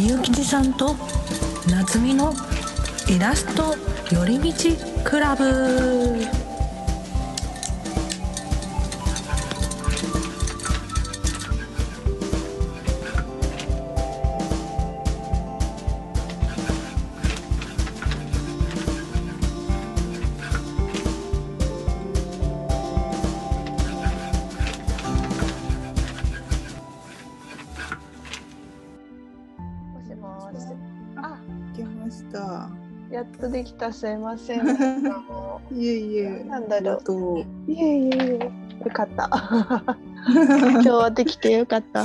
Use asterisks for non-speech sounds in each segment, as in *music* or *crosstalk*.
みゆきちさんと夏美のイラスト寄り道クラブ。できた。すいません。*laughs* いえいえ。なんだろういえいえ。よかった。*laughs* 今日はできてよかった。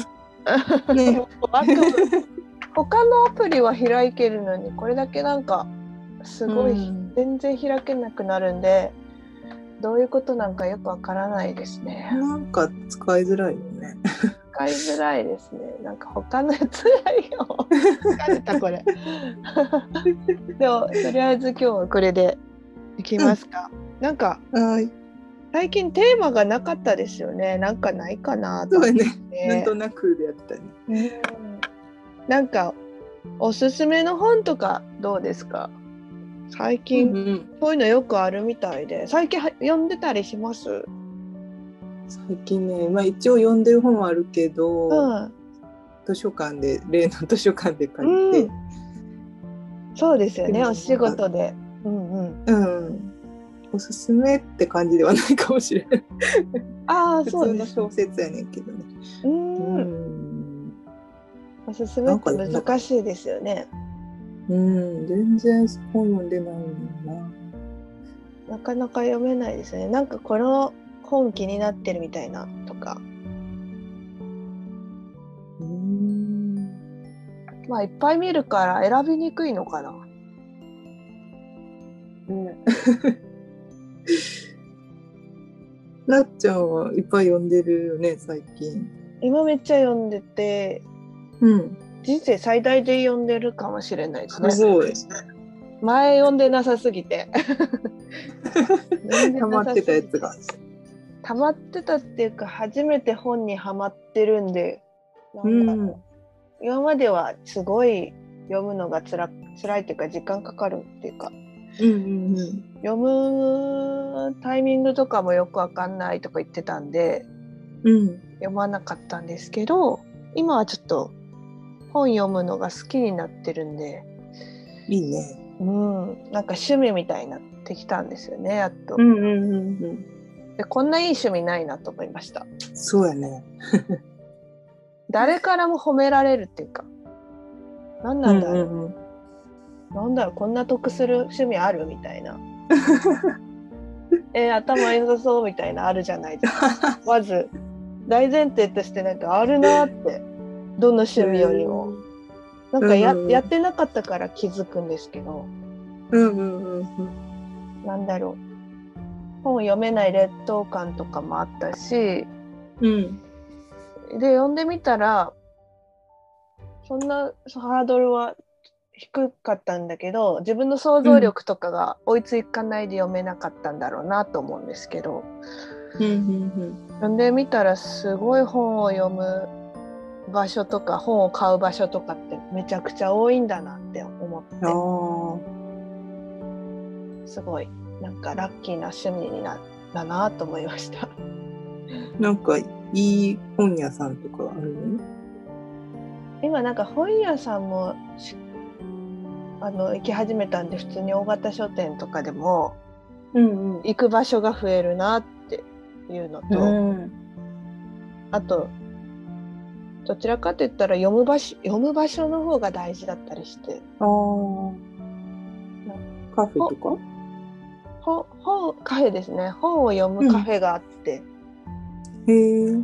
ね、*laughs* 他のアプリは開けるのに、これだけなんか。すごい、うん全然開けなくなるんで。どういうことなんかよくわからないですね。なんか使いづらいよね。使いづらいですね。なんか他のやつやりよ。疲れたこれ。でもとりあえず今日はこれでい。きますか。なんかはい。最近テーマがなかったですよね。なんかない。かなと思ってそうやね。なんとなくでやったね。なんかおすすめの本とかどうですか最近、うん。そうい。うのよくあるみたい。で最近は読んでたりします最近ね、まあ一応読んでる本はあるけど、うん図書館で例の図書館で借りて、そうですよねお仕事でうんうんうん。おすすめって感じではないかもしれない。ああそうです小説やねんけどね。ううんん。おすすめって難しいですよねうん、全然本読んでないもんな。なかなか読めないですねなんかこの本気になってるみたいなとかうん。まあいっぱい見るから選びにくいのかなね。*laughs* なっちゃんはいっぱい読んでるよね、最近。今めっちゃ読んでてうん。人生最大で読んでるかもしれないですねすごい。前読んでなさすぎて *laughs* 溜まってたやつが。溜まってたっていうか初めて本にはまってるんでなんだろう、うん今まではすごい読むのがつら辛いっていうか時間かかるっていうかうんうんうん。読むタイミングとかもよくわかんないとか言ってたんでうん。読まなかったんですけど今はちょっと本読むのが好きになってるんでいいね。うんなんか趣味みたいになってきたんですよねやっと、んうんうんうん。でこんないい趣味ないなと思いました。そうやね。*laughs* 誰からも褒められるっていうか何なんだろう、うんうんなんだろうこんな得する趣味あるみたいな。*laughs* えー頭良さそうみたいなあるじゃないですか。まず大前提としてなんかあるなってどの趣味よりも。なんかや,、うんうん。やってなかったから気づくんですけど。うんうんうんうん。なんだろう本読めない劣等感とかもあったしうん。で読んでみたらそんなハードルは低かったんだけど自分の想像力とかが追いつかないで読めなかったんだろうなと思うんですけどうんうん読んでみたらすごい本を読む場所とか本を買う場所とかってめちゃくちゃ多いんだなって思って。すごいなんかラッキーな趣味になったなと思いました。あ。なんかいい本屋さんとかあるの？今なんか本屋さんもしあの行き始めたんで普通に大型書店とかでもうんうん。行く場所が増えるなっていうのと、うん。あとどちらかといったら読む場所読む場所の方が大事だったりしてああ。カフェとか？本本カフェですね本を読むカフェがあって、へえ。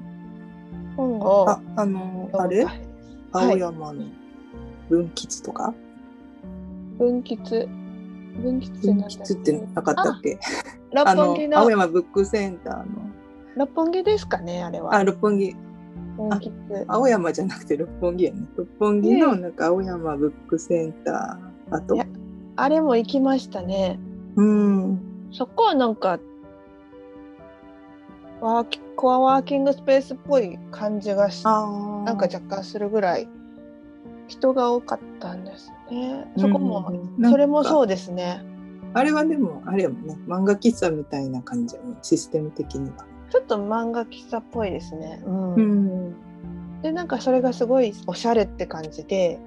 本をあ、あの、あれ？青山の分吉とか？分吉分吉って分何だっ吉ってなかったっけ？六本木、の青山ブックセンターの。六本木ですかねあれはあ、六本木。青山じゃなくて六本木やね。六本木のなんか青山ブックセンターあと。あれも行きましたねうん。そこはなんかワーキコアワーキングスペースっぽい感じがし。なんか若干するぐらい人が多かったんですね。そこも、うんそれもそううですね。あれはでもあれやもんね漫画喫茶みたいな感じシステム的には。ちょっと漫画喫茶っぽいですね。うんんでなんかそれがすごいおしゃれって感じで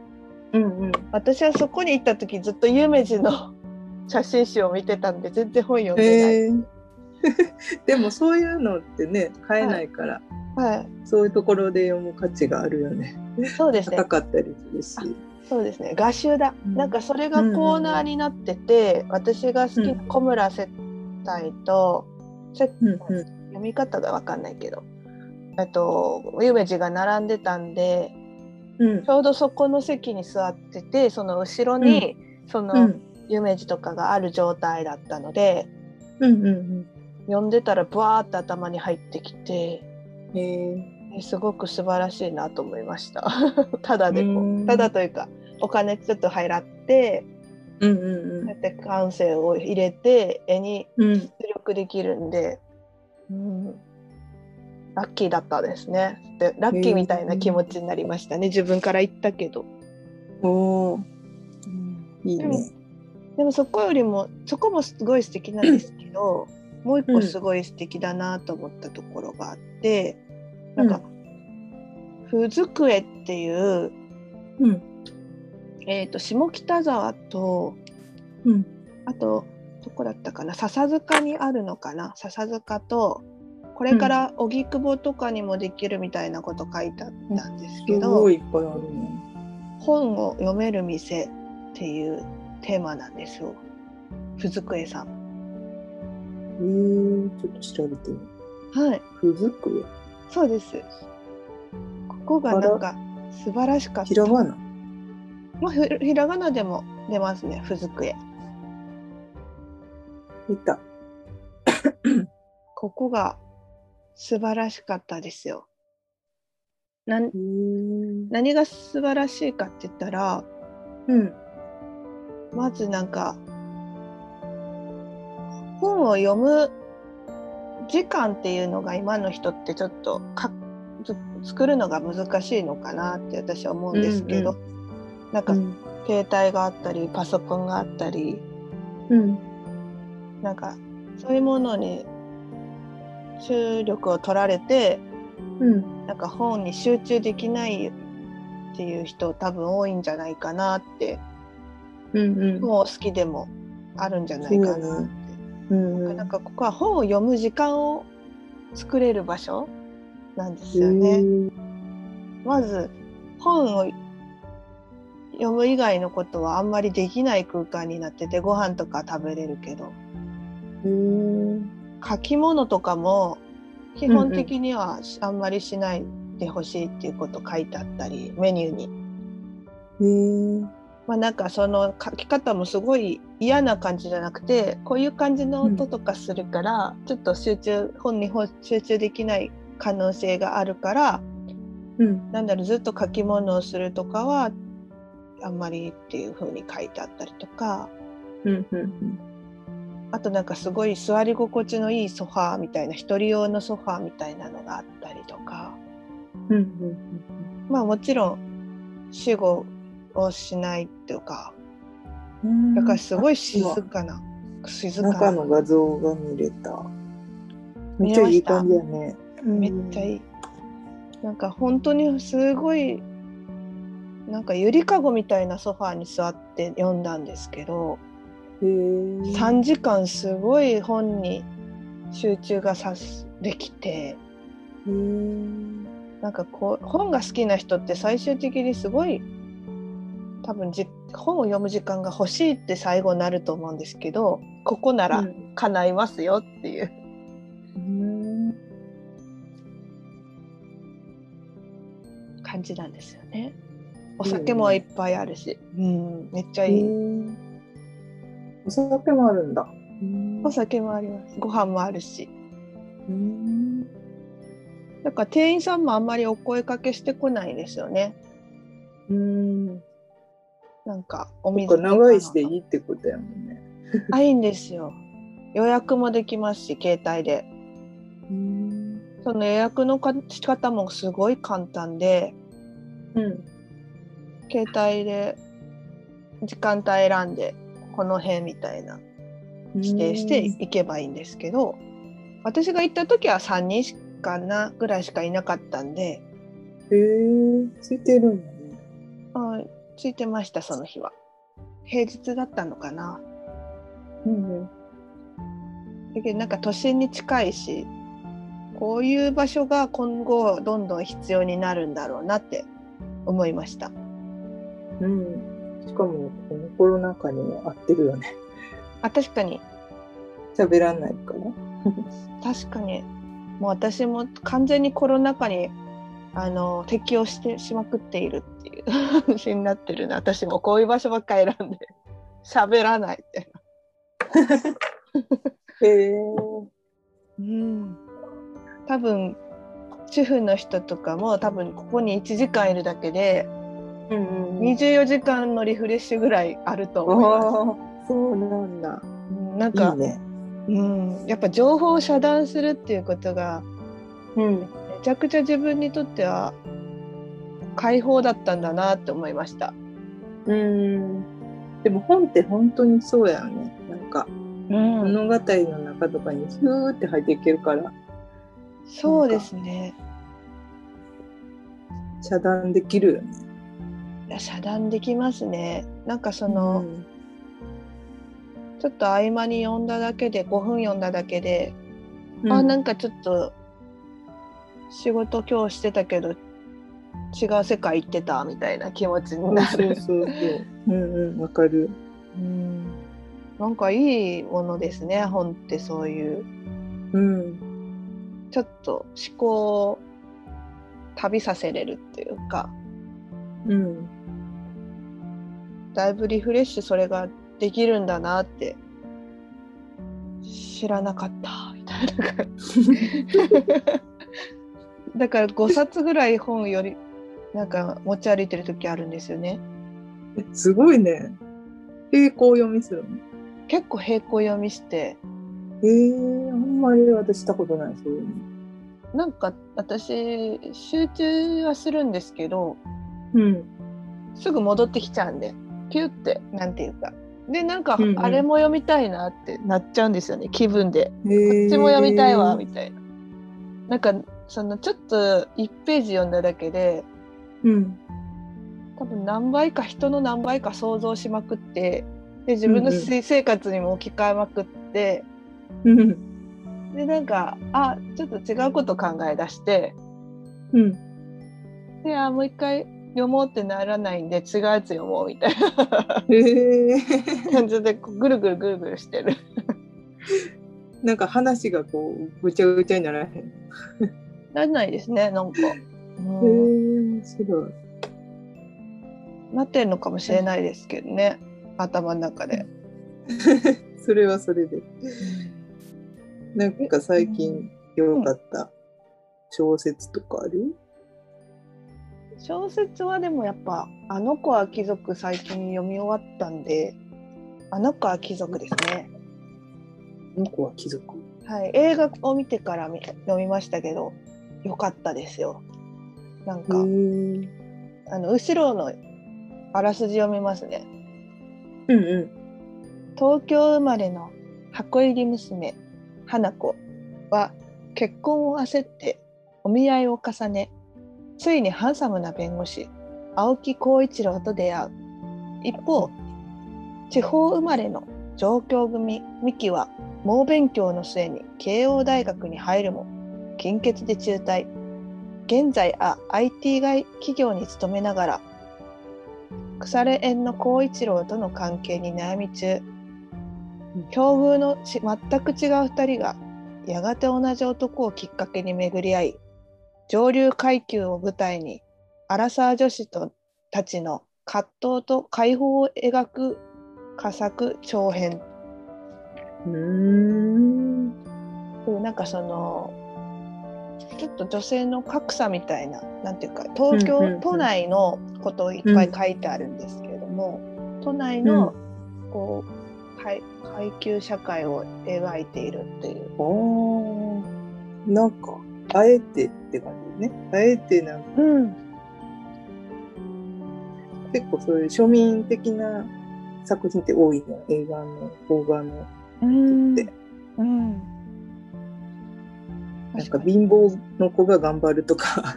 うんうん私はそこに行った時ずっと有名人の写真集を見てたんで全然本読んでない。へえ *laughs* でもそういうのってね買えないから、はい、そういうところで読む価値があるよね。そうですね高。かったりするし。そうですね。画集だ。うんなんかそれがコーナーになってて、私が好きな小村接待と、せうんうん読み方がわかんないけど、あと有名人が並んでたんで、うんちょうどそこの席に座ってて、その後ろに、そのうん有名人とかがある状態だったので、うんうん読んでたらブワーって頭に入ってきて。すごく素晴らしいなと思いました。*laughs* ただでこうんう、ただというか、お金ちょっと入らって、うんうんこうやって感性を入れて絵にうん。うん出力できるんで、うん、ラッキーだったですね。でラッキーみたいな気持ちになりましたね。自分から言ったけど。おおいいね。でもそこよりもそこもすごい素敵なんですけど、もう一個すごい素敵だなと思ったところがあって、なんか、ふずくえっていううん。えー、と下北沢とうん。あとどこだったかな笹塚にあるのかな笹塚とこれから荻窪とかにもできるみたいなこと書いてあったんですけすど、ごいいっぱいあるね。本を読める店っていうテーマなんですよ。ふずくえさん。えー、ちょっと調べてみる。はい、ふずくそうです。ここがなんか素晴らしかった。ひらがな？まあ、ひひらがなでも出ますね。ふずくえ。見た。*coughs* ここが素晴らしかったですよ。なん何が素晴らしいかって言ったらうんまずなんか本を読む時間っていうのが今の人ってちょっとかず作るのが難しいのかなって私は思うんですけど、うん。なんかうん。携帯があったりパソコンがあったりうん。なんかそういうものに注力を取られてうん。なんか本に集中できないっていう人多分多いんじゃないかなってうんうん。本を好きでもあるんじゃないかなって。うんなんかここは本を読む時間を作れる場所なんですよへね。ーまず本を読む以外のことはあんまりできない空間になっててご飯とか食べれるけど。書き物とかも基本的にはあんまりしないでほしいっていうこと書いてあったりメニューに。まあなんかその書き方もすごい嫌な感じじゃなくてこういう感じの音とかするから、ちょっと集中本にほ集中できない可能性があるからうん。なんだろうずっと書き物をするとかはあんまりっていう風に書いてあったりとか。うんうんあとなんかすごい座り心地のいいソファーみたいな一人用のソファーみたいなのがあったりとか。うんうんまあもちろん死後をしないっていうかうんだからすごい静かな静かな中の画像が見れた。めっちゃいい感じやね。めっちゃいい。なんか本当にすごいなんかゆりかごみたいなソファーに座って読んだんですけどへー3時間すごい本に集中がさすできてなんかこう本が好きな人って最終的にすごい多分じ本を読む時間が欲しいって最後なると思うんですけどここならうん叶いますよっていう。うん感じなんですよね。お酒もいっぱいあるし、うん、めっちゃいい。お酒もあるんだ。お酒もあります。ご飯もあるし。うんだから店員さんもあんまりお声かけしてこないですよね。うん。なんかお水長いしでいいってことやもんね。あ、いいんですよ。予約もできますし、携帯で。うん。その予約のか仕方もすごい簡単で、うん。携帯で時間帯選んでこの辺みたいな指定して行けばいいんですけど私が行った時は3人しかなぐらいしかいなかったんでへえついてるんだね。あついてましたその日は平日だったのかなうんだけどなんか都心に近いしこういう場所が今後どんどん必要になるんだろうなって思いましたうん。しかもこのコロナ禍にも合ってるよね。あ確かに喋らないから。*laughs* 確かにもう私も完全にコロナ禍にあの適応してしまくっているっていう *laughs* 話になってるな私もこういう場所ばっかり選んで *laughs* 喋らないって、へえ。うん、多分主婦の人とかも多分ここに1時間いるだけでうんうん。24時間のリフレッシュぐらいあると思います。そうなんだ。うんなんかね。うん、やっぱ情報を遮断するっていうことがうん。めちゃくちゃ自分にとっては解放だったんだなって思いました。うん。でも本って本当にそうやよね。なんかうん、物語の中とかにヒューって入っていけるからそうですね。遮断できるよね。いや遮断できますね。なんかそその、ちょっと合間に読んだだけで5分読んだだけで、あなんかちょっと仕事今日してたけど違う世界行ってたみたいな気持ちになる。そうそうそう。*laughs* うんうん、わかる。うんなんかいいものですね本ってそういううん。ちょっと思考を旅させれるっていうかうん。だいぶリフレッシュそれができるんだなって知らなかったみたいな感じ *laughs* だから5冊ぐらい本よりなんか持ち歩いてる時あるんですよねえすごいね。並行読みするの？結構並行読みしてえー、あんまり私したことない、そういうの。なんか私集中はするんですけどうん。すぐ戻ってきちゃうんでピュってなんていうかでなんかうんうんあれも読みたいなってなっちゃうんですよね気分でえー、こっちも読みたいわみたいななんかそのちょっと1ページ読んだだけでうん。多分何倍か人の何倍か想像しまくってで自分の生活にも置き換えまくって、うん。でなんかあちょっと違うこと考え出してうん。であもう一回読もうってならないんで違うやつ読もうみたいなえー、感じでぐるぐるぐるぐるしてる。なんか話がこうぐちゃぐちゃにならへん。ならないですねなんか、へうん、え、すごい。なってるのかもしれないですけどね頭の中で。*laughs* それはそれで。なんか最近よかった小説とかある？小説はでもやっぱ「あの子は貴族」最近読み終わったんで「あの子は貴族」ですね。あの子は貴族？はい、映画を見てから見読みましたけどよかったですよ。なんか、うんあの後ろのあらすじ読みますね。うん。東京生まれの箱入り娘花子は結婚を焦ってお見合いを重ねついにハンサムな弁護士青木浩一郎と出会う一方地方生まれの上京組美希は猛勉強の末に慶応大学に入るも金欠で中退。現在あ IT 外企業に勤めながら腐れ縁の浩一郎との関係に悩み中境遇のち全く違う2人がやがて同じ男をきっかけに巡り合い上流階級を舞台にアラサー女子とたちの葛藤と解放を描く佳作長編。うん。なんかそのちょっと女性の格差みたいななんていうか東京、うんうんうん。都内のことをいっぱい書いてあるんですけれども、都内のこう階階級社会を描いているっていう。ああ。なんか、あえてって感じね。あえてなんか、うん、結構そういう庶民的な作品って多いの映画の邦画の。うん。でうんなんか貧乏の子が頑張るとか。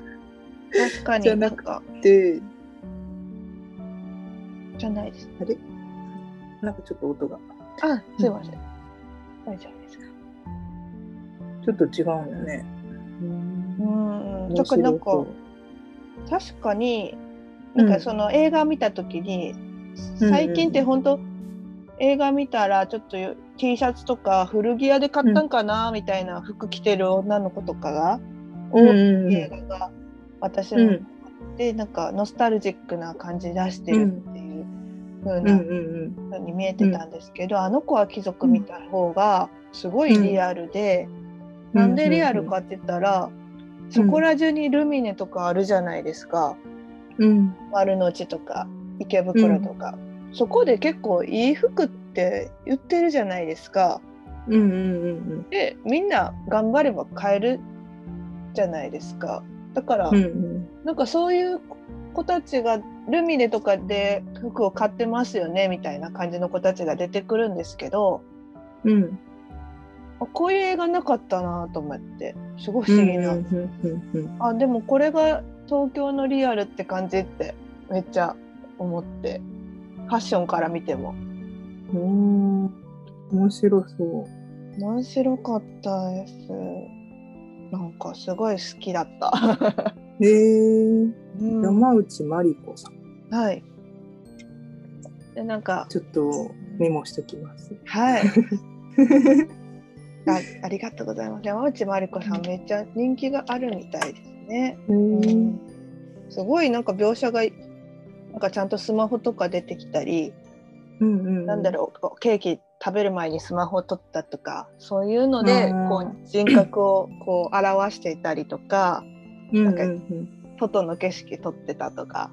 確かじゃなくになんかでじゃないです。あれ？なんかちょっと音が。あすいません、大丈夫ですか？ちょっと違うんよね。うん。だからなんか確かになんかその映画見た時に、うん最近って本当、映画見たらちょっと T シャツとか古着屋で買ったんかなみたいな服着てる女の子とかがう映画が私もうんでなんかノスタルジックな感じ出してるっていう風うんなうん風に見えてたんですけど、あの子は貴族見た方がすごいリアルで、うん。なんでリアルかって言ったら、そこら中にルミネとかあるじゃないですか。うん。丸の内とか池袋とか、そこで結構いい服って言ってるじゃないですか。うんうんうんでみんな頑張れば買えるじゃないですか。だから、うんうん。なんかそういう子たちがルミネとかで服を買ってますよねみたいな感じの子たちが出てくるんですけどうん。あこういう映画なかったなと思ってすごい不思議な、うんうんうん。あでもこれが東京のリアルって感じってめっちゃ思ってファッションから見てもうん。面白そ面白かったです。なんかすごい好きだった、*laughs* う。へえうん。山内まりこさん。はい。でなんかちょっとメモしときます。はい。*laughs* あありがとうございます。山内まりこさんめっちゃ人気があるみたいですね、ううん。すごいなんか描写がなんかちゃんとスマホとか出てきたり、うんうん。なんだろうケーキ食べる前にスマホを撮ったとかそういうのでうんこう人格をこう表していたりとかなんかうん。外の景色撮ってたとか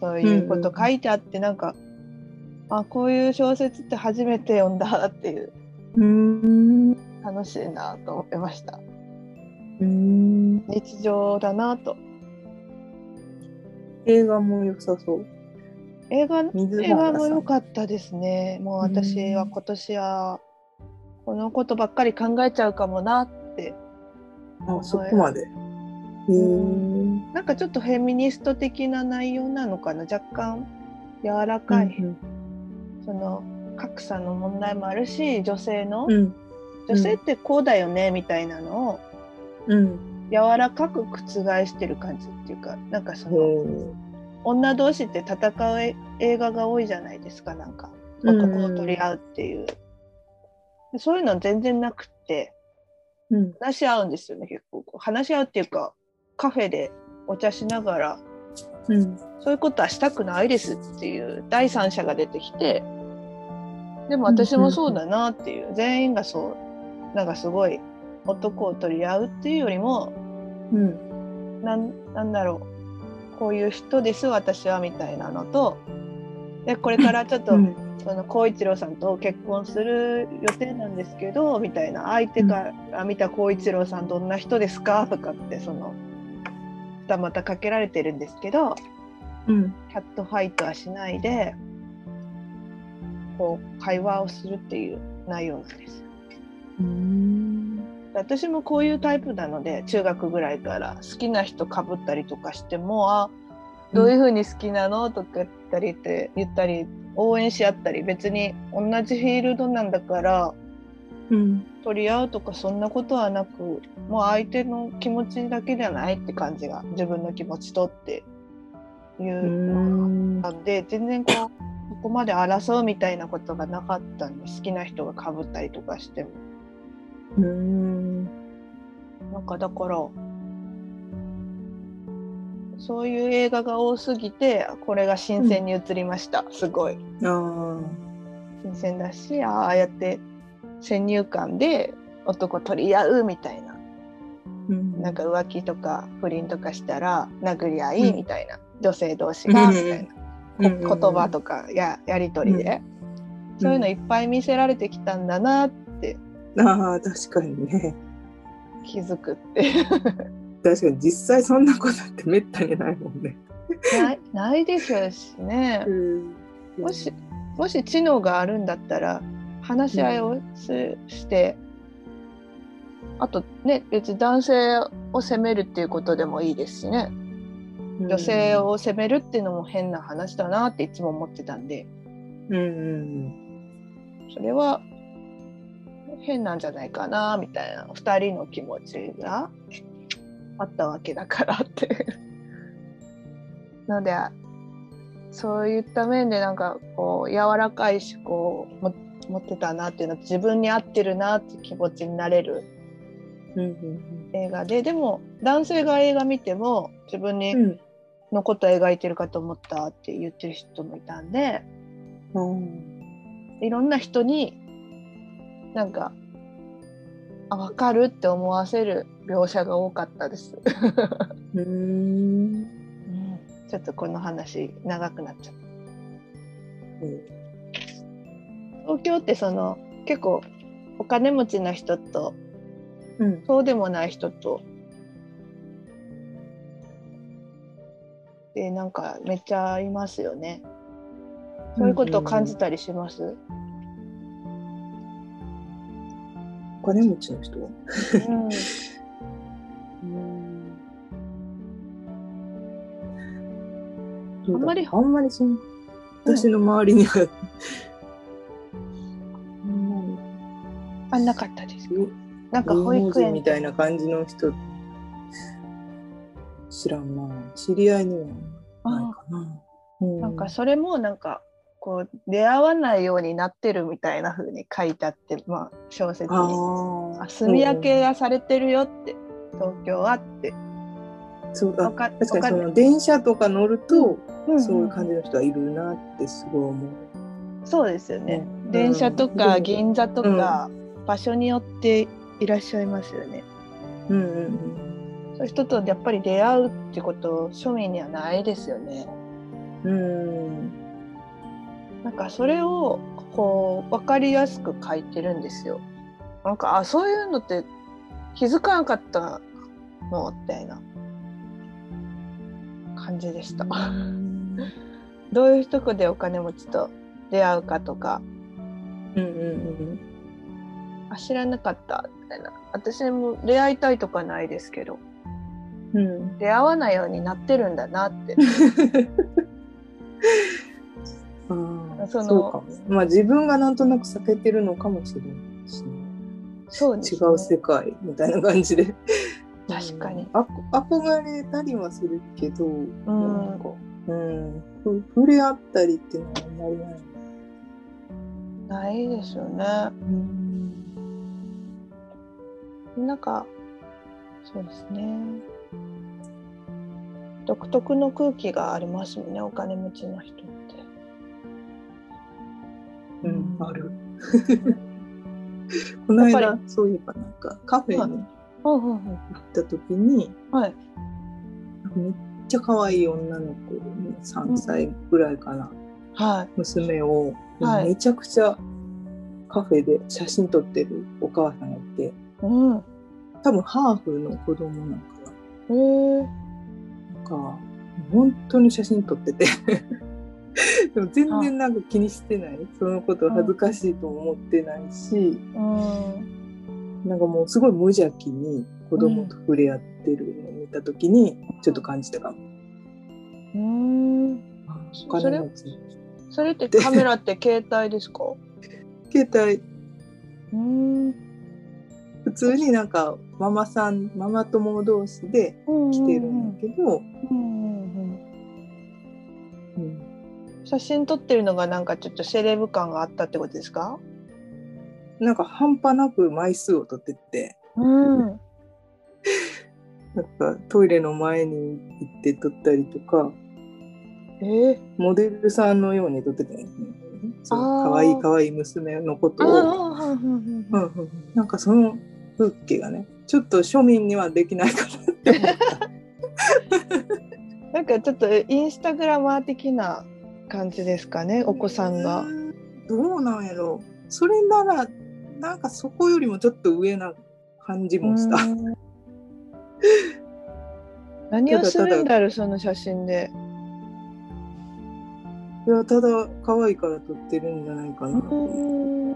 そういうこと書いてあってなんか、あこういう小説って初めて読んだっていううん。楽しいなと思いましたうん。日常だなと映画も良さそう。映画水映画。も良かったですねもう私は今年はこのことばっかり考えちゃうかもなってあ、そこまで。なんかちょっとフェミニスト的な内容なのかな若干柔らかい、その格差の問題もあるし女性の、うん。女性ってこうだよねみたいなのをうん。柔らかく覆してる感じっていうかなんかそのほ女同士って戦うえ映画が多いじゃないですかなんか。う。男を取り合うっていう、でそういうの全然なくって。うん。話し合うんですよね結構。話し合うっていうかカフェでお茶しながら。うん。そういうことはしたくないですっていう第三者が出てきて。でも私もそうだなっていう。全員がそう。なんかすごい男を取り合うっていうよりもうん。なんなんだろうこういう人です私はみたいなのとでこれからちょっと、うんその光一郎さんと結婚する予定なんですけどみたいな相手から見た光一郎さんどんな人ですかとかってその二股かけられてるんですけどうん。キャットファイトはしないでこう会話をするっていう内容なんです。うん。私もこういうタイプなので中学ぐらいから好きな人かぶったりとかしてもあどういう風に好きなのとか言ったりって言ったり応援し合ったり別に同じフィールドなんだからうん。取り合うとかそんなことはなくもう相手の気持ちだけじゃないって感じが自分の気持ちとっていううので全然こうここまで争うみたいなことがなかったんで好きな人がかぶったりとかしてもうん。なんかだからそういう映画が多すぎてこれが新鮮に映りました、すごい。あ新鮮だしああやって先入観で男取り合うみたいな。あ。うん。なんか浮気とか不倫とかしたら殴り合いうん。みたいな、女性同士がみたいな、うんこ言葉とかややり取りで、ん。そういうのいっぱい見せられてきたんだなってああ、確かにね。気づくって確かに実際そんなことってめったにないもんね。ないないでしょうしね。もしもし知能があるんだったら話し合いをすして、あとね別に男性を責めるっていうことでもいいですしね女性を責めるっていうのも変な話だなっていつも思ってたんでうんうんそれは変なんじゃないかなみたいな2人の気持ちがあったわけだからって。*laughs* のでそういった面でなんかこう柔らかい思考をも持ってたなっていうのと自分に合ってるなって気持ちになれる映画ででも男性が映画見ても自分にうん。のことを描いてるかと思ったって言ってる人もいたんでうん。いろんな人になんかあ分かるって思わせる描写が多かったです。うんちょっとこの話長くなっちゃった。東京ってその結構お金持ちな人とうんそうでもない人とでなんかめっちゃいますよね。そういうことを感じたりします？お金持ちの人は。うん。あんまりあんまりその私の周りには、あんあなかったです。芸なんか保育園。みたいな感じの人知らんな。知り合いにはないかな。うん。なんかそれもなんかこう出会わないようになってるみたいな風に書いてあって、まあ、小説に。あ住み分けがされてるよって、東京はって。そうだ確かにその電車とか乗ると、うんそういう感じの人はいるなってすごい思う。そうですよね。うん電車とかうん銀座とか、場所によっていらっしゃいますよね。うんうんそういう人とやっぱり出会うってこと庶民にはないですよね。うん。うんなんかそれをこう分かりやすく書いてるんですよ。なんかあそういうのって気づかなかったの？みたいな。感じでした。どういうとこでお金持ちと出会うかとか。うんうんあ知らなかった。みたいな。私も出会いたいとかないですけど。うんうん。出会わないようになってるんだなって。*laughs* あーそのそうかも。まあ自分がなんとなく避けてるのかもしれないしね、そうです、違う世界みたいな感じで。*laughs* 確かに。うん。憧れたりはするけど、ん。なんか、うん、ふ触れ合ったりっていうのはあんまりない。ないですよね。うん。なんかそうですね。独特の空気がありますもんねお金持ちの人ってうん、ある。*laughs* この間そういえばなんかカフェに行った時に、はい。めっちゃ可愛い女の子、3歳ぐらいかな、はい。娘を、はい。めちゃくちゃカフェで写真撮ってるお母さんがいて、うん。多分ハーフの子供なんかな。なんか、本当に写真撮ってて。*laughs* でも全然なんか気にしてない。そのこと恥ずかしいとも思ってないし、うん。なんかもうすごい無邪気に子供と触れ合ってるのを見た時にちょっと感じたかも。うん。お金持ちそれ？ってカメラって携帯ですか？*laughs* 携帯。うん。普通になんかママさんママ友同士で来てるんだけど、うんうんうん。うん写真撮ってるのがなんかちょっとセレブ感があったってことですか？なんか半端なく枚数を取ってって。うん。なんかトイレの前に行って撮ったりとか。え？ー、モデルさんのように撮ってたよね。そうあーかわいいかわいい娘のことあを、うんうん。なんかその風景がねちょっと庶民にはできないかなって思った。*laughs* なんかちょっとインスタグラマー的な感じですかねお子さんが。どうなんやろ。それならなんかそこよりもちょっと上な感じもした。うん。*laughs* 何をするんだろうその写真で。いやただ可愛いから撮ってるんじゃないかな、うん。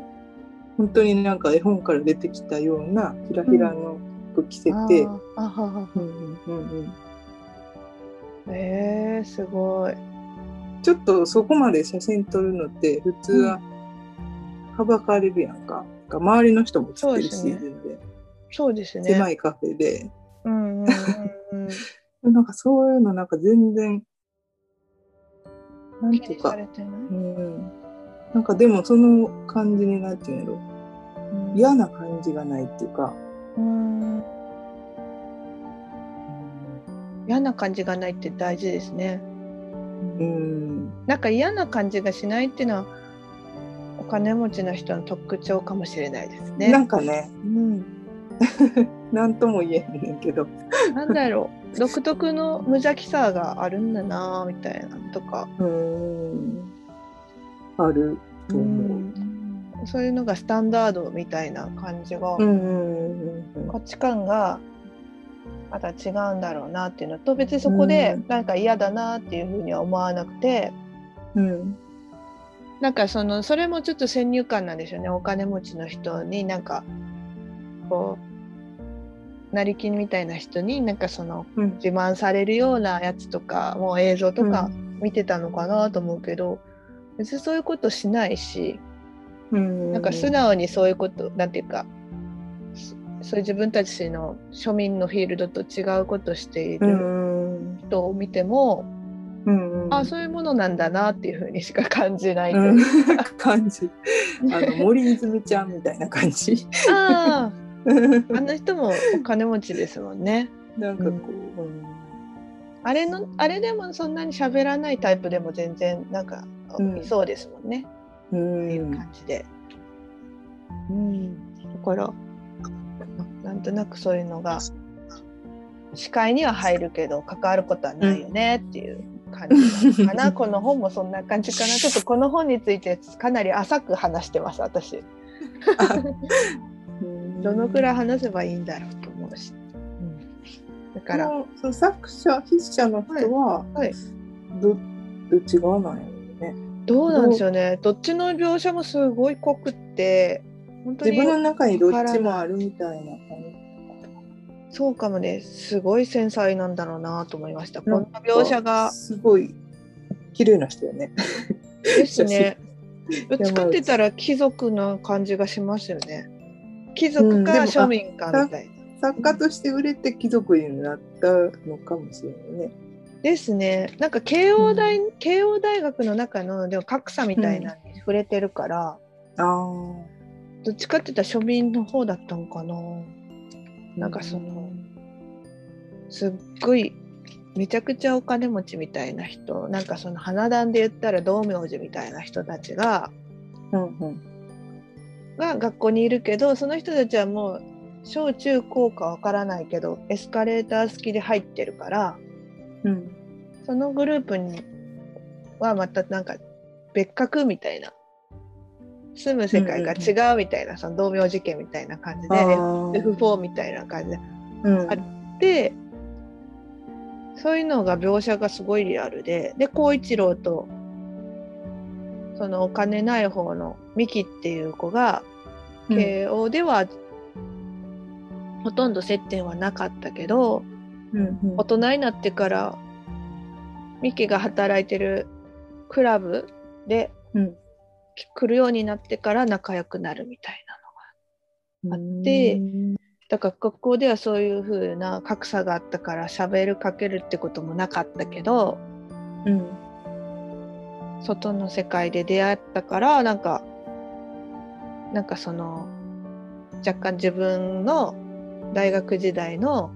本当になんか絵本から出てきたようなひらひらの服着せて、あーあはは。うんうんうんうん。えー、すごい。ちょっとそこまで写真撮るのって普通ははばかれるやんか。周りの人も写ってるし、そうですね全然そうですね。狭いカフェで。うんうんうんうん。*laughs* なんかそういうのなんか全然、なんていうか。うん。なんかでもその感じになってんやろ。うん嫌な感じがないっていうか、うん嫌な感じがないって大事ですね。うん。なんか嫌な感じがしないっていうのはお金持ちの人の特徴かもしれないですね。なんかね、うん、*laughs* なんとも言えへんねんけど。なんだろう独特の無邪気さがあるんだなみたいなのとか、うん。あると思う。そういうのがスタンダードみたいな感じが、うんうんうん価値観がまた違うんだろうなっていうのと別にそこでうんなんか嫌だなっていうふうには思わなくて。うん。うん。なんかそのそれもちょっと先入観なんですよねお金持ちの人になんかこう成金みたいな人になんかそのうん。自慢されるようなやつとかもう映像とか見てたのかなと思うけど、別にそういうことしないしうん。なんか素直にそういうことなんていうかそそういう自分たちの庶民のフィールドと違うことしていうるん。人を見ても、うんうん。あそういうものなんだなっていうふうにしか感じないいうん感じ。あの森泉ちゃんみたいな感じ。ああ *laughs* あの人もお金持ちですもんね。なんかこう、あれのあれでもそんなに喋らないタイプでも全然なんかうんいそうですもんね。う、っていうん感じで。うん。だからなんとなくそういうのが視界には入るけど関わることはないよねっていう感じなのかな。*laughs* この本もそんな感じかな。ちょっとこの本についてかなり浅く話してます私。うんどのくらい話せばいいんだろうと思うし。だから。作者筆者の人は、はいどどっち側なんやろうね。どうなんでしょうね。どっちの描写もすごい濃くって、本当に自分の中にどっちもあるみたいな感そうかもね。すごい繊細なんだろうなと思いました。じ。こんな描写がすごい綺麗な人よね。ですね。*laughs* どってたらら貴族の感じがしますよね。貴族か庶民かみたいな。作家として売れて貴族になったのかもしれないね。ですね。なんか慶応大、慶応大学の中のでも格差みたいなのに触れてるから、ああ。どっちかって言ったら庶民の方だったのかな。なんかそのすっごいめちゃくちゃお金持ちみたいな人なんかその花壇で言ったら道明寺みたいな人たちがうんうんが学校にいるけどその人たちはもう小中高かわからないけどエスカレーター好きで入ってるからうんそのグループにはまたなんか別格みたいな住む世界が違うみたいな、その道明寺家みたいな感じであー。F4 みたいな感じでうん。あでそういうのが描写がすごいリアルでで孝一郎とそのお金ない方のミキっていう子がうん。慶応ではほとんど接点はなかったけどうんうん。大人になってからミキが働いてるクラブでうん来るようになってから仲良くなるみたいなのがあってうんだから学校ではそういう風な格差があったから喋るかけるってこともなかったけどうん外の世界で出会ったからなんかなんかその若干自分の大学時代の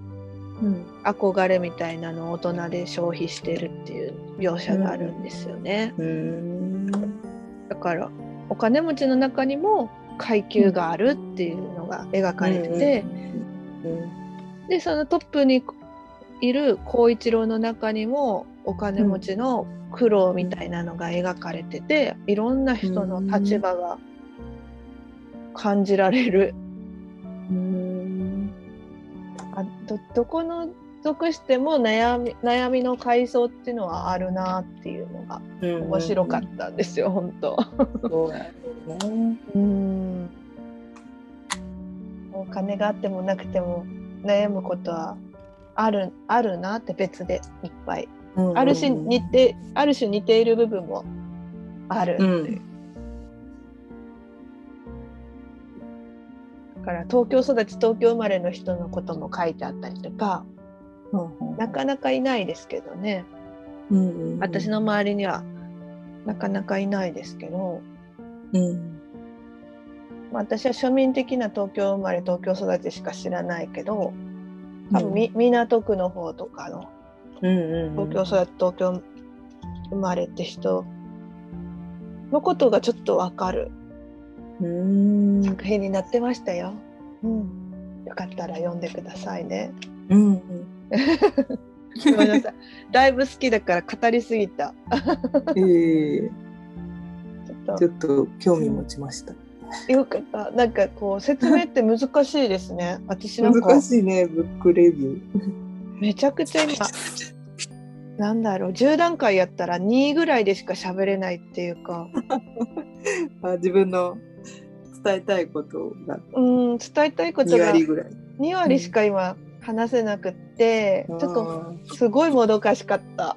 うん憧れみたいなのを大人で消費してるっていう描写があるんですよね。うんだからお金持ちの中にも階級があるっていうのが描かれてて、でそのトップにいる孝一郎の中にもお金持ちの苦労みたいなのが描かれてて、いろんな人の立場が感じられる、うん。あどどこの属しても悩み悩みの階層っていうのはあるなっていうのが面白かったんですよ、本当。そうやね。うん。お金があってもなくても悩むことはあるあるなって別でいっぱい、あるし似てある種似ている部分もある。っていう、だから東京育ち東京生まれの人のことも書いてあったりとか、なかなかいないですけどね、私の周りにはなかなかいないですけど、うん。まあ、私は庶民的な東京生まれ東京育ちしか知らないけど多分み、港区の方とかの東京育ち東京生まれって人のことがちょっとわかる。作品になってましたよ。うん、よかったら読んでくださいね。うんうん、*laughs* ごめんなさい。だいぶ好きだから語りすぎた。えー、ちょっと興味持ちました。よかった。なんかこう説明って難しいですね。私なんか難しいね、ブックレビュー。めちゃくちゃ今、なんだろう、10段階やったら2ぐらいでしか喋れないっていうか。*laughs* あ自分の伝えたいことがうん伝えたいことが2割ぐらい2割しか今話せなくって、うん、ちょっとすごいもどかしかった。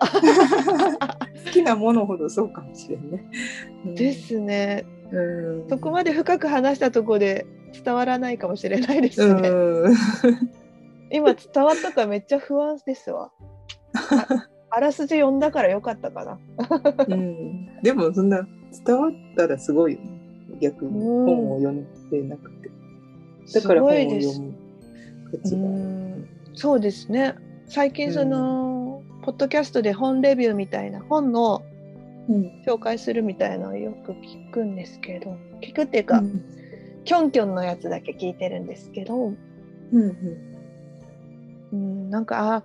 好きなものほどそうかもしれんね、うん、ですね、うん、そこまで深く話したところで伝わらないかもしれないですね、今伝わったからめっちゃ不安ですわ。*laughs* あらすじ読んだからよかったかな、うん、でもそんな伝わったらすごいよね。逆に本を読んでなくて。だから本を読む価値がそうですね。最近その、うん、ポッドキャストで本レビューみたいな本の紹介するみたいなのをよく聞くんですけど聞くっていうか、うん、キョンキョンのやつだけ聞いてるんですけど、うんうん、なんかあ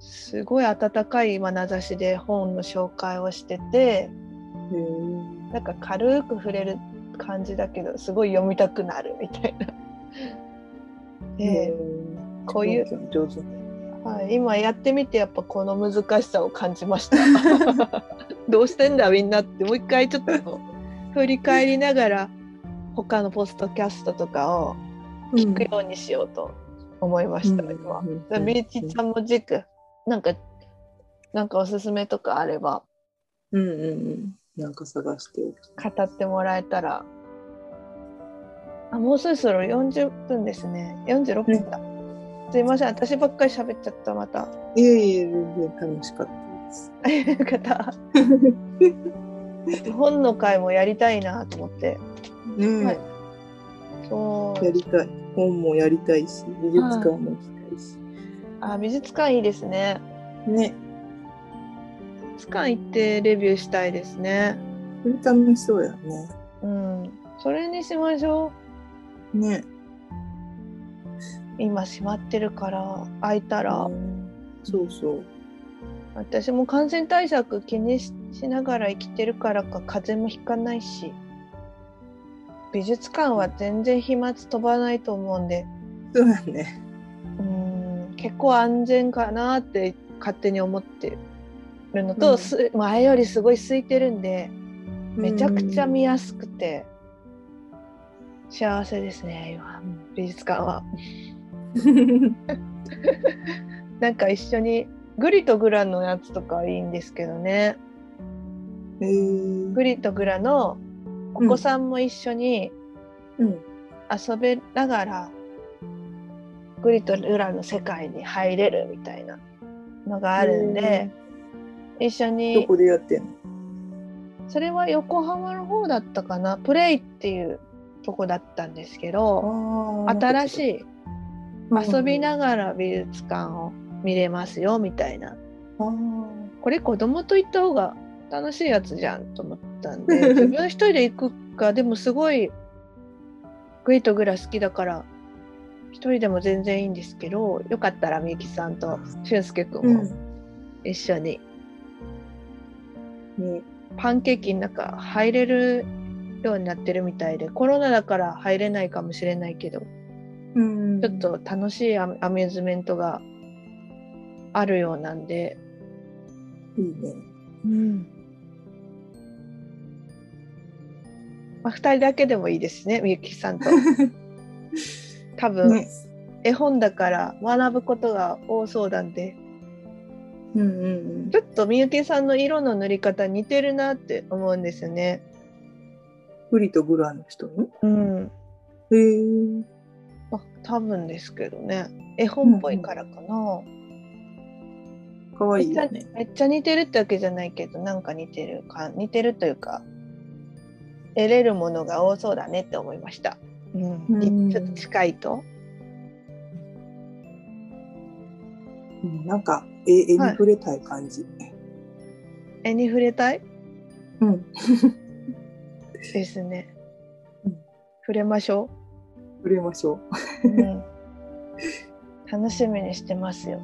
すごい温かい眼差しで本の紹介をしてて、なんか軽く触れる感じだけどすごい読みたくなるみたいな。でこういう。上手、はい、今やってみてやっぱこの難しさを感じました。*laughs* どうしてんだみんなってもう一回ちょっと振り返りながら他のポストキャストとかを聞くようにしようと思いました、うん、今。ビーチちゃんも軸なんかなんかおすすめとかあれば。うんうんうん。なんか探して語ってもらえたらあもうそろそろ40分ですね。46分だ、ね、すいません。私ばっかり喋っちゃったまた。いえいえ全然楽しかったです。よかった。*laughs* 本の会もやりたいなと思って。ねはい、そう。やりたい。本もやりたいし美術館も行きたいし、あ美術館いいですね。ね。術館行ってレビューしたいですね。それ楽しそうやね。うん、それにしましょう。ね。今閉まってるから開いたら、うん、そうそう。私も感染対策気にしながら生きてるからか風邪もひかないし。美術館は全然飛沫飛ばないと思うんで。そうだね。うん。結構安全かなって勝手に思ってるるのと、うん、前よりすごい空いてるんでめちゃくちゃ見やすくて、幸せですね今。美術館は。*laughs* なんか一緒にグリとグラのやつとかはいいんですけどね。グリとグラのお子さんも一緒に遊べながら、うん、グリとグラの世界に入れるみたいなのがあるんで、一緒にどこでやってんの？それは横浜の方だったかな？プレイっていうとこだったんですけど新しい遊びながら美術館を見れますよみたいな。これ子供と行った方が楽しいやつじゃんと思ったんで *laughs* 自分一人で行くかでもすごいグイとグラ好きだから一人でも全然いいんですけどよかったらみゆきさんと俊介くん。も一緒に。にパンケーキの中入れるようになってるみたいでコロナだから入れないかもしれないけど、うん、ちょっと楽しいアミューズメントがあるようなんで、いいね。うんまあ、2人だけでもいいですねみゆきさんと。*laughs* 多分、ね。絵本だから学ぶことが多そうなんでうんうんちょっとみゆきさんの色の塗り方似てるなって思うんですよね。フリとグラの人に？うん、へえ。まあ、多分ですけどね絵本っぽいからかな、かわいいよね。めっちゃ似てるってわけじゃないけどなんか似てるか似てるというか得れるものが多そうだねって思いました。うんうんちょっと近いと。うんなんか、絵絵にはい触れたい感じ。絵に触れたい？うん。ですねうん。触れましょ触れましょう。うん、*laughs* 楽しみにしてますよ。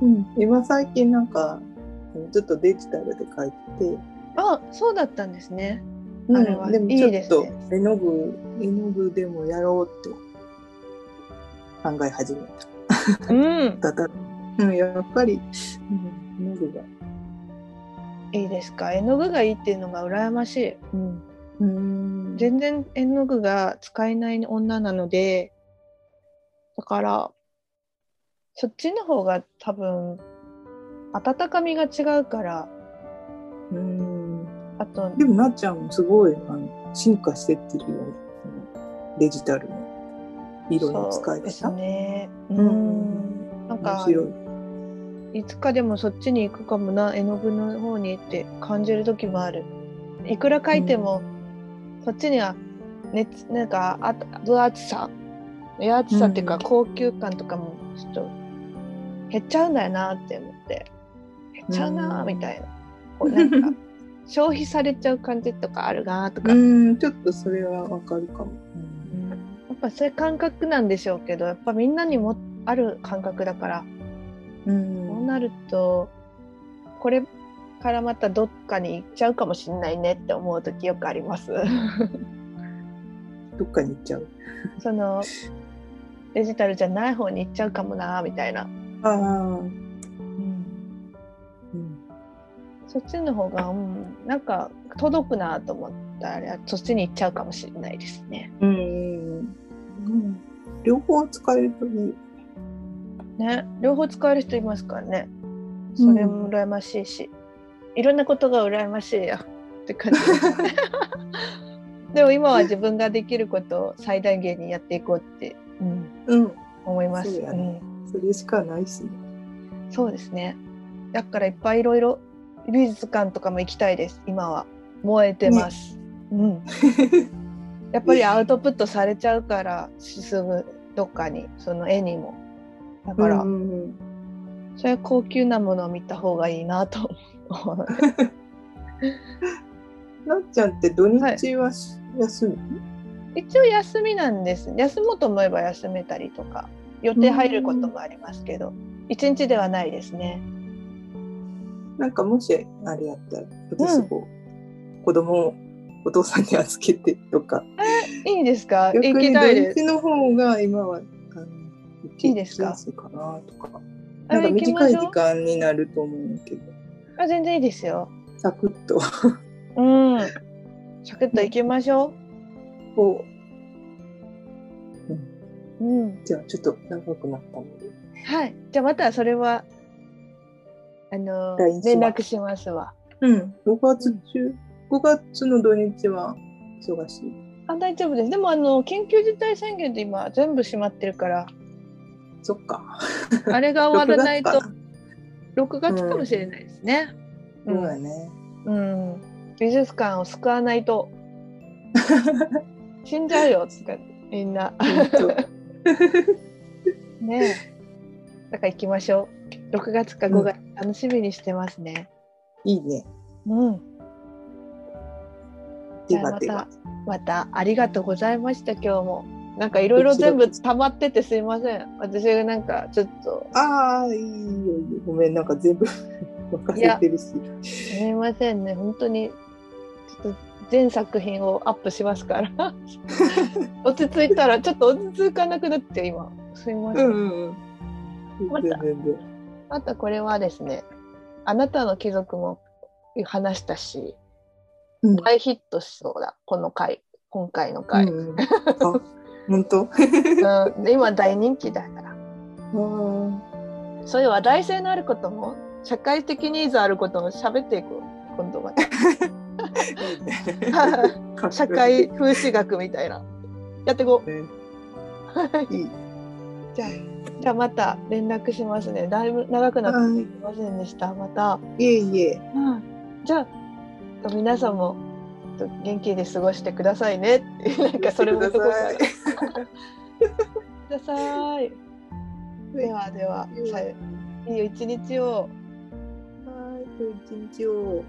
う。うん。今最近なんか、ちょっとデジタルで描いてて、あそうだったんですね。うんあれはでもいいちょっとですね絵の具、絵の具でもやろうって考え始めうん、た。*laughs* ただ、うん、やっぱり、うん、絵の具が。いいですか？絵の具がいいっていうのが羨ましい。うんうん全然絵の具が使えない女なのでだからそっちの方が多分温かみが違うからうんあとでもなっちゃんもすごいあの進化してってるよね。そのデジタルの色の使いそうです方。ねううんんなん面か白い。いつかでもそっちに行くかもな絵の具の方にって感じる時もあるいくら描いても、そっちには熱なんかあ分厚さ分厚さっていうかうん。高級感とかもちょっと減っちゃうんだよなって思って。減っちゃうなうん。みたいな、こうなんか *laughs* 消費されちゃう感じとかあるなとか、うん、ちょっとそれはわかるかも。うん。やっぱそういう感覚なんでしょうけどやっぱみんなにもある感覚だから。うん。そうなるとこれからまたどっかに行っちゃうかもしれないねって思う時よくあります。どっかに行っちゃう？そのデジタルじゃない方に行っちゃうかもなみたいな、ああ。うん。そっちの方が、うん、なんか届くなと思ったらそっちに行っちゃうかもしれないですね。うん。うん。両方使えるといい。ね両方使える人いますからねそれも羨ましいし、いろんなことが羨ましいよって感じですね *laughs* でも今は自分ができることを最大限にやっていこうって、うん、うん。思います。そうやねそれしかないしね。うん、そうですね。だからいっぱいいろいろ美術館とかも行きたいです。今は燃えてます。うん。*laughs* やっぱりアウトプットされちゃうから進むどっかにその絵にも。だから、うんうんうんそういう高級なものを見た方がいいなと。*laughs* なっちゃんって土日はし休み、一応休みなんです。休もうと思えば休めたりとか予定入ることもありますけど、一日ではないですね。なんかもしあれやったら私こう、子供をお父さんに預けてとかいいですか？逆行きにたいです。土日の方が今はいいですか？かなとかあなんか短い時間になると思うけどあ全然いいですよ。サクッとうん。サクッと行きましょこう。うん。うじゃあちょっと長くなったのではい。じゃあまたそれはあの連絡しますわ。うん5月中5月の土日は忙しいあ大丈夫です。でもあの緊急事態宣言で今全部閉まってるから、そっかあれが終わらないと6月か6月かもしれないですね。なそうだね、うん。美術館を救わないと *laughs* 死んじゃうよとかみんな。ねえ。だから行きましょう。6月か5月、楽しみにしてますね。いいねうん。じゃあまたまたありがとうございました今日も。なんかいろいろ全部溜まっててすいません。私がなんかちょっと。ああいいよ。いいよごめん。なんか全部 *laughs* 任せてるし。すみませんね。本当にちょっと全作品をアップしますから。落ち着いたらちょっと落ち着かなくなって今。すいません。うんうんうん。またあとこれはですね、あなたの貴族も話したし、うん。大ヒットしそうだ、この回、今回の回。うん。あ本当うんで今大人気だから。あそういう話題性のあることも、社会的ニーズあることも喋っていこう、今度は。*laughs* 社会風刺学みたいな。やっていこう。ねはいいいじゃあ、じゃあまた連絡しますね。だいぶ長くなってはいすみませんでした。また。いえいえじゃあ、皆さんも元気で過ごしてくださいねって、*laughs* なんかそれも言っとこうかな。*laughs* ください。ではでは、いいよ一日を。はい一日を